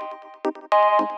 Thank you.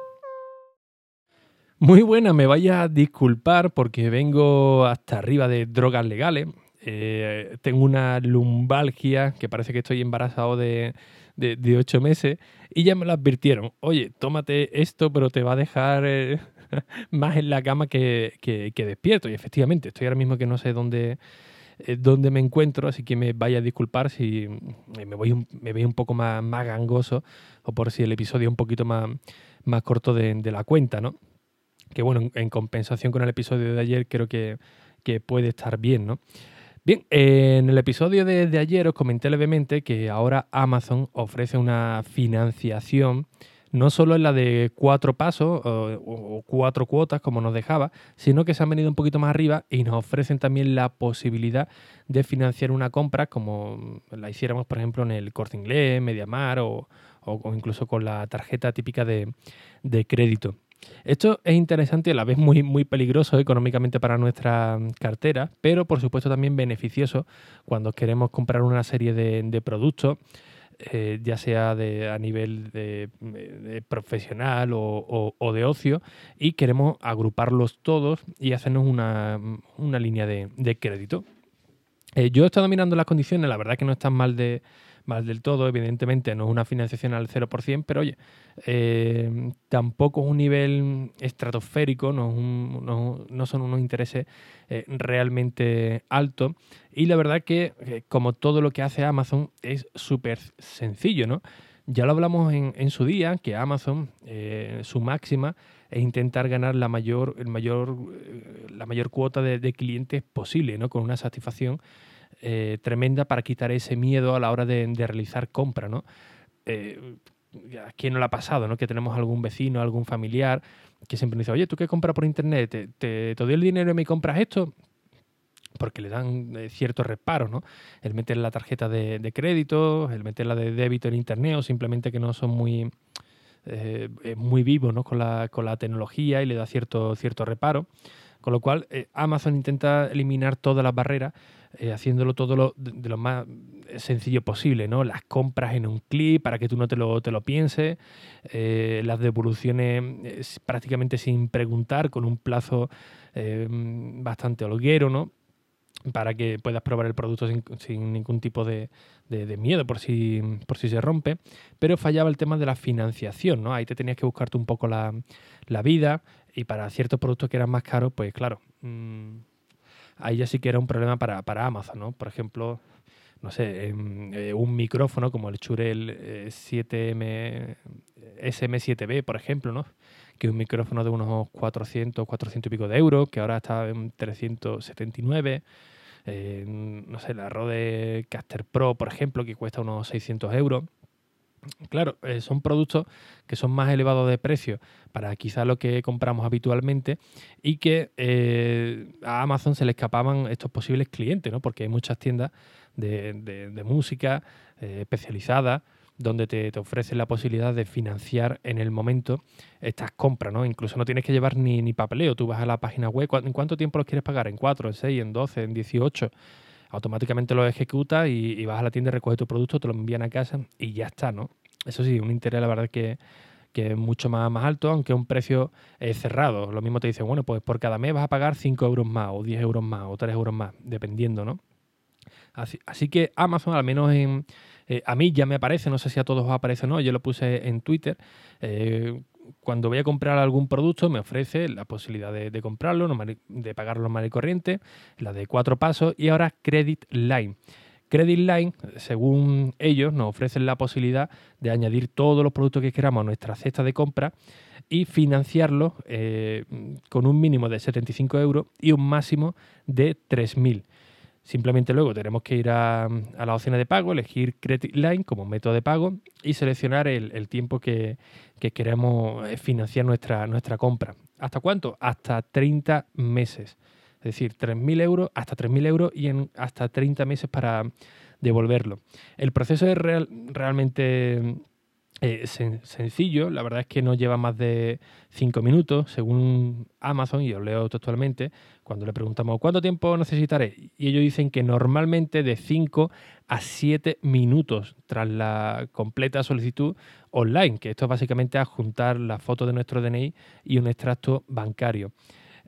Muy buena, me vaya a disculpar porque vengo hasta arriba de drogas legales. Eh, tengo una lumbalgia que parece que estoy embarazado de, de, ocho meses y ya me lo advirtieron. Oye, tómate esto, pero te va a dejar eh, más en la cama que, que, despierto. Y efectivamente, estoy ahora mismo que no sé dónde, eh, dónde me encuentro, así que me vaya a disculpar si me, voy un, me veis un poco más, más gangoso o por si el episodio es un poquito más, más corto de, de la cuenta, ¿no? Que bueno, en, compensación con el episodio de ayer creo que, puede estar bien, ¿no? Bien, en el episodio de, ayer os comenté levemente que ahora Amazon ofrece una financiación no solo en la de cuatro pasos o, cuatro cuotas como nos dejaba, sino que se han venido un poquito más arriba y nos ofrecen también la posibilidad de financiar una compra como la hiciéramos, por ejemplo, en el Corte Inglés, Mediamar o, o incluso con la tarjeta típica de, de crédito. Esto es interesante y a la vez muy, muy peligroso económicamente para nuestra cartera, pero por supuesto también beneficioso cuando queremos comprar una serie de, productos, eh, ya sea de, a nivel de, profesional o, de ocio, y queremos agruparlos todos y hacernos una, línea de, crédito. Eh, yo he estado mirando las condiciones, la verdad que no están mal de, mal del todo, evidentemente no es una financiación al 0%, pero oye, eh, tampoco es un nivel estratosférico, no, son unos intereses eh, realmente altos. Y la verdad que, eh, como todo lo que hace Amazon, es súper sencillo, ¿no? Ya lo hablamos en, su día, que Amazon, su máxima es intentar ganar la mayor, el mayor, la mayor cuota de, de clientes posible, ¿no? Con una satisfacción eh, tremenda para quitar ese miedo a la hora de, realizar compra, ¿no? Eh, ¿A quién no le ha pasado, no? Que tenemos algún vecino, algún familiar que siempre dice, oye, ¿tú qué compras por internet? ¿Te, te, doy el dinero y me compras esto? porque le dan eh, ciertos reparos, ¿no? El meter la tarjeta de, crédito, el meter la de débito en internet o simplemente que no son muy, muy vivos ¿no? con, la, con la tecnología y le da cierto, cierto reparo. Con lo cual, Amazon intenta eliminar todas las barreras eh, haciéndolo todo lo, de, lo más sencillo posible, ¿no? Las compras en un clic para que tú no te lo, te lo pienses, eh, las devoluciones prácticamente sin preguntar, con un plazo eh, bastante holguero, ¿no? Para que puedas probar el producto sin, ningún tipo de, miedo por si, por si se rompe. Pero fallaba el tema de la financiación, ¿no? Ahí te tenías que buscarte un poco la, vida y para ciertos productos que eran más caros, pues claro. Mm, ahí ya sí que era un problema para, Amazon, ¿no? Por ejemplo, no sé, em, eh, un micrófono como el Churel 7M, eh, SM7B, por ejemplo, ¿no? Que es un micrófono de unos 400, 400 y pico de euros, que ahora está en 379. Eh, no sé, la Rode Caster Pro, por ejemplo, que cuesta unos 600 euros. Claro, eh, son productos que son más elevados de precio para quizá lo que compramos habitualmente y que eh, a Amazon se le escapaban estos posibles clientes, ¿no? Porque hay muchas tiendas de, música eh, especializadas donde te, ofrecen la posibilidad de financiar en el momento estas compras, ¿no? Incluso no tienes que llevar ni, ni papeleo, tú vas a la página web, ¿en cuánto tiempo los quieres pagar? ¿En 4, en 6, en 12, en 18? automáticamente lo ejecutas y, vas a la tienda, y recoges tu producto, te lo envían a casa y ya está, ¿no? Eso sí, un interés la verdad que, que es mucho más, más alto, aunque un precio cerrado. Lo mismo te dicen, bueno, pues por cada mes vas a pagar 5 euros más, o 10 euros más, o 3 euros más, dependiendo, ¿no? Así, así que Amazon, al menos en, eh, a mí ya me aparece, no sé si a todos os aparece o no, yo lo puse en Twitter. Eh, cuando voy a comprar algún producto me ofrece la posibilidad de, comprarlo, de pagarlo normal y corriente, la de cuatro pasos y ahora Credit Line. Credit Line, según ellos, nos ofrecen la posibilidad de añadir todos los productos que queramos a nuestra cesta de compra y financiarlos eh, con un mínimo de 75 euros y un máximo de 3.000. Simplemente luego tenemos que ir a, a la opción de pago, elegir Credit Line como método de pago y seleccionar el, tiempo que, queremos eh, financiar nuestra, nuestra compra. ¿Hasta cuánto? Hasta 30 meses. Es decir, 3.000 euros, hasta 3.000 euros y en hasta 30 meses para devolverlo. El proceso es realmente eh, sencillo, la verdad es que no lleva más de 5 minutos, según Amazon, y os leo textualmente, cuando le preguntamos cuánto tiempo necesitaré, y ellos dicen que normalmente de 5 a 7 minutos tras la completa solicitud online, que esto es básicamente adjuntar la foto de nuestro DNI y un extracto bancario.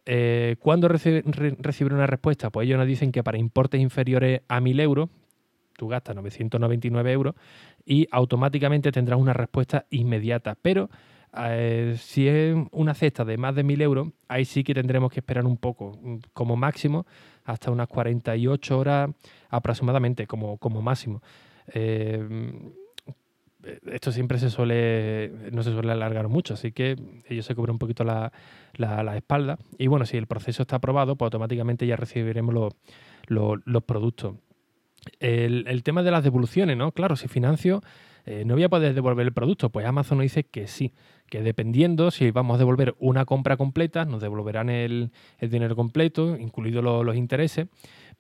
Eh, ¿Cuándo recibir una respuesta? Pues ellos nos dicen que para importes inferiores a 1.000 euros, tú gastas 999 euros y automáticamente tendrás una respuesta inmediata. Pero eh, si es una cesta de más de 1.000 euros, ahí sí que tendremos que esperar un poco, como máximo, hasta unas 48 horas aproximadamente, como, como máximo. Eh, esto siempre se suele, no se suele alargar mucho, así que ellos se cubren un poquito la, espalda. Y bueno, si el proceso está aprobado, pues automáticamente ya recibiremos los productos. El, tema de las devoluciones, ¿no? Claro, si financio, eh, no voy a poder devolver el producto. Pues Amazon nos dice que sí, que dependiendo si vamos a devolver una compra completa, nos devolverán el, dinero completo, incluidos los intereses.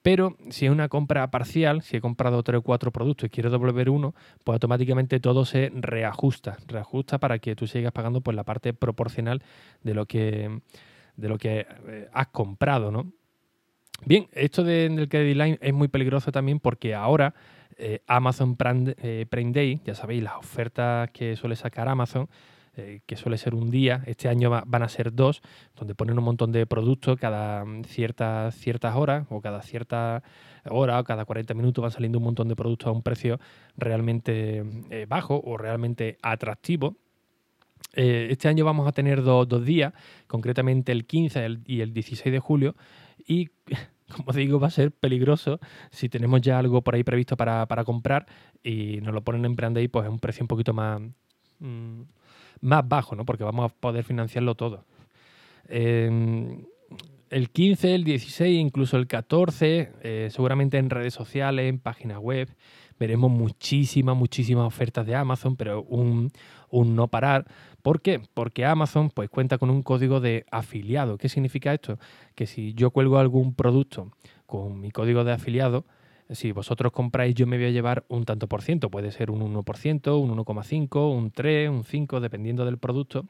Pero si es una compra parcial, si he comprado tres o cuatro productos y quiero devolver uno, pues automáticamente todo se reajusta, reajusta para que tú sigas pagando pues, la parte proporcional de lo que, de lo que eh, has comprado, ¿no? Bien, esto del credit line es muy peligroso también porque ahora eh, Amazon eh, Prime, Day, ya sabéis, las ofertas que suele sacar Amazon, eh, que suele ser un día, este año van a ser dos, donde ponen un montón de productos cada ciertas, ciertas horas o cada cierta hora o cada 40 minutos van saliendo un montón de productos a un precio realmente bajo o realmente atractivo. este año vamos a tener dos, dos días, concretamente el 15 y el 16 de julio, y como digo, va a ser peligroso si tenemos ya algo por ahí previsto para, comprar y nos lo ponen en plan pues es un precio un poquito más, mm, más bajo, ¿no? Porque vamos a poder financiarlo todo. Em, el 15, el 16, incluso el 14, eh, seguramente en redes sociales, en páginas web, veremos muchísimas, muchísimas ofertas de Amazon, pero un, un no parar. ¿Por qué? Porque Amazon pues, cuenta con un código de afiliado. ¿Qué significa esto? Que si yo cuelgo algún producto con mi código de afiliado, si vosotros compráis yo me voy a llevar un tanto por ciento. Puede ser un 1%, un 1,5, un 3, un 5, dependiendo del producto.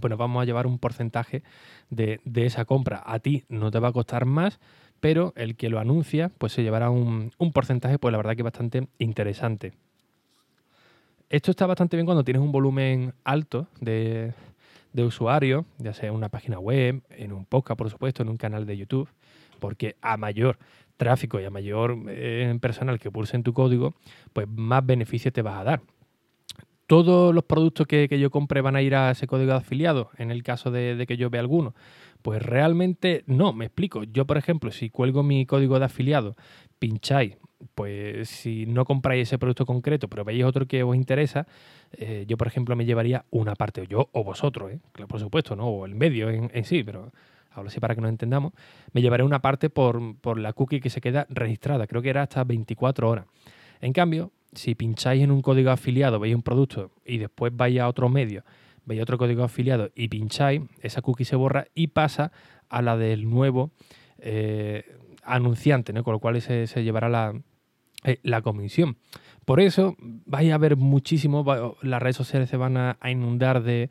Pues nos vamos a llevar un porcentaje de, esa compra. A ti no te va a costar más, pero el que lo anuncia pues se llevará un, un porcentaje, pues la verdad que bastante interesante. Esto está bastante bien cuando tienes un volumen alto de, usuarios, ya sea en una página web, en un podcast, por supuesto, en un canal de YouTube, porque a mayor tráfico y a mayor eh, personal que pulse en tu código, pues más beneficio te vas a dar. ¿Todos los productos que, yo compre van a ir a ese código de afiliado en el caso de, que yo vea alguno? Pues realmente no, me explico. Yo, por ejemplo, si cuelgo mi código de afiliado, pincháis pues si no compráis ese producto concreto, pero veis otro que os interesa, eh, yo por ejemplo me llevaría una parte, yo o vosotros, ¿eh? por supuesto, ¿no? o el medio en, sí, pero ahora sí para que nos entendamos, me llevaré una parte por, por, la cookie que se queda registrada, creo que era hasta 24 horas. En cambio, si pincháis en un código afiliado, veis un producto y después vais a otro medio, veis otro código afiliado y pincháis, esa cookie se borra y pasa a la del nuevo eh, anunciante, ¿no? con lo cual se llevará la, eh, la comisión. Por eso vais a ver muchísimo, las redes sociales se van a, inundar de,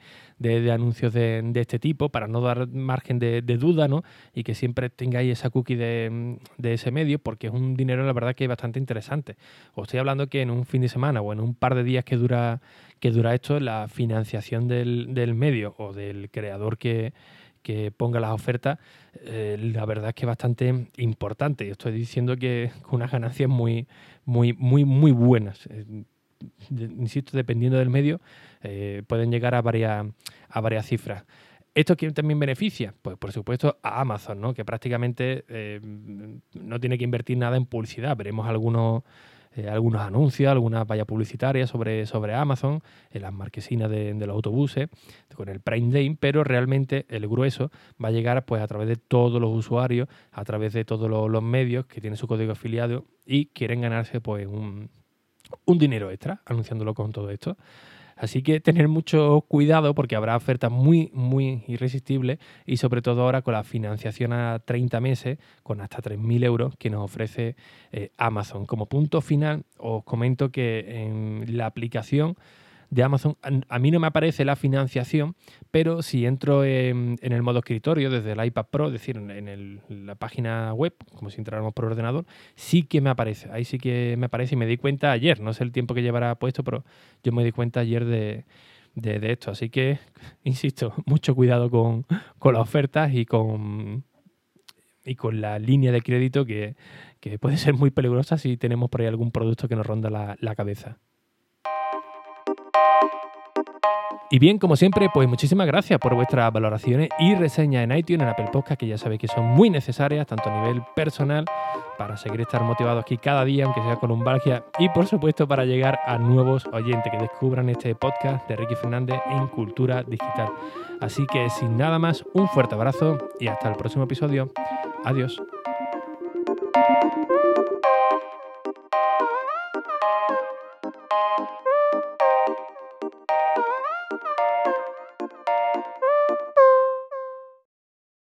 anuncios de, este tipo para no dar margen de, duda ¿no? y que siempre tengáis esa cookie de, ese medio porque es un dinero la verdad que es bastante interesante. Os estoy hablando que en un fin de semana o en un par de días que dura, que dura esto, la financiación del, del medio o del creador que, que ponga las ofertas, eh, la verdad es que es bastante importante. Estoy diciendo que con unas ganancias muy, muy, muy, muy buenas. Eh, insisto, dependiendo del medio, eh, pueden llegar a varias, a varias cifras. ¿Esto quién también beneficia? Pues por supuesto a Amazon, ¿no? que prácticamente no tiene que invertir nada en publicidad. Veremos algunos eh, algunos anuncios, algunas vallas publicitarias sobre, sobre Amazon, en las marquesinas de, los autobuses, con el Prime Day, pero realmente el grueso va a llegar pues, a través de todos los usuarios, a través de todos los, medios que tienen su código afiliado y quieren ganarse pues, un, un dinero extra anunciándolo con todo esto. Así que tener mucho cuidado porque habrá ofertas muy, muy irresistibles y sobre todo ahora con la financiación a 30 meses con hasta 3.000 euros que nos ofrece eh, Amazon. Como punto final os comento que en la aplicación de Amazon, a mí no me aparece la financiación, pero si entro en, el modo escritorio desde el iPad Pro, es decir, en, la página web, como si entráramos por ordenador, sí que me aparece. Ahí sí que me aparece y me di cuenta ayer, no sé el tiempo que llevará puesto, pero yo me di cuenta ayer de, esto. Así que, insisto, mucho cuidado con, las ofertas y con, y con la línea de crédito que, puede ser muy peligrosa si tenemos por ahí algún producto que nos ronda la cabeza. Y bien, como siempre, pues muchísimas gracias por vuestras valoraciones y reseñas en iTunes, en Apple Podcast, que ya sabéis que son muy necesarias, tanto a nivel personal, para seguir estar motivados aquí cada día, aunque sea con un Valgia, y por supuesto para llegar a nuevos oyentes que descubran este podcast de Ricky Fernández en Cultura Digital. Así que sin nada más, un fuerte abrazo y hasta el próximo episodio. Adiós.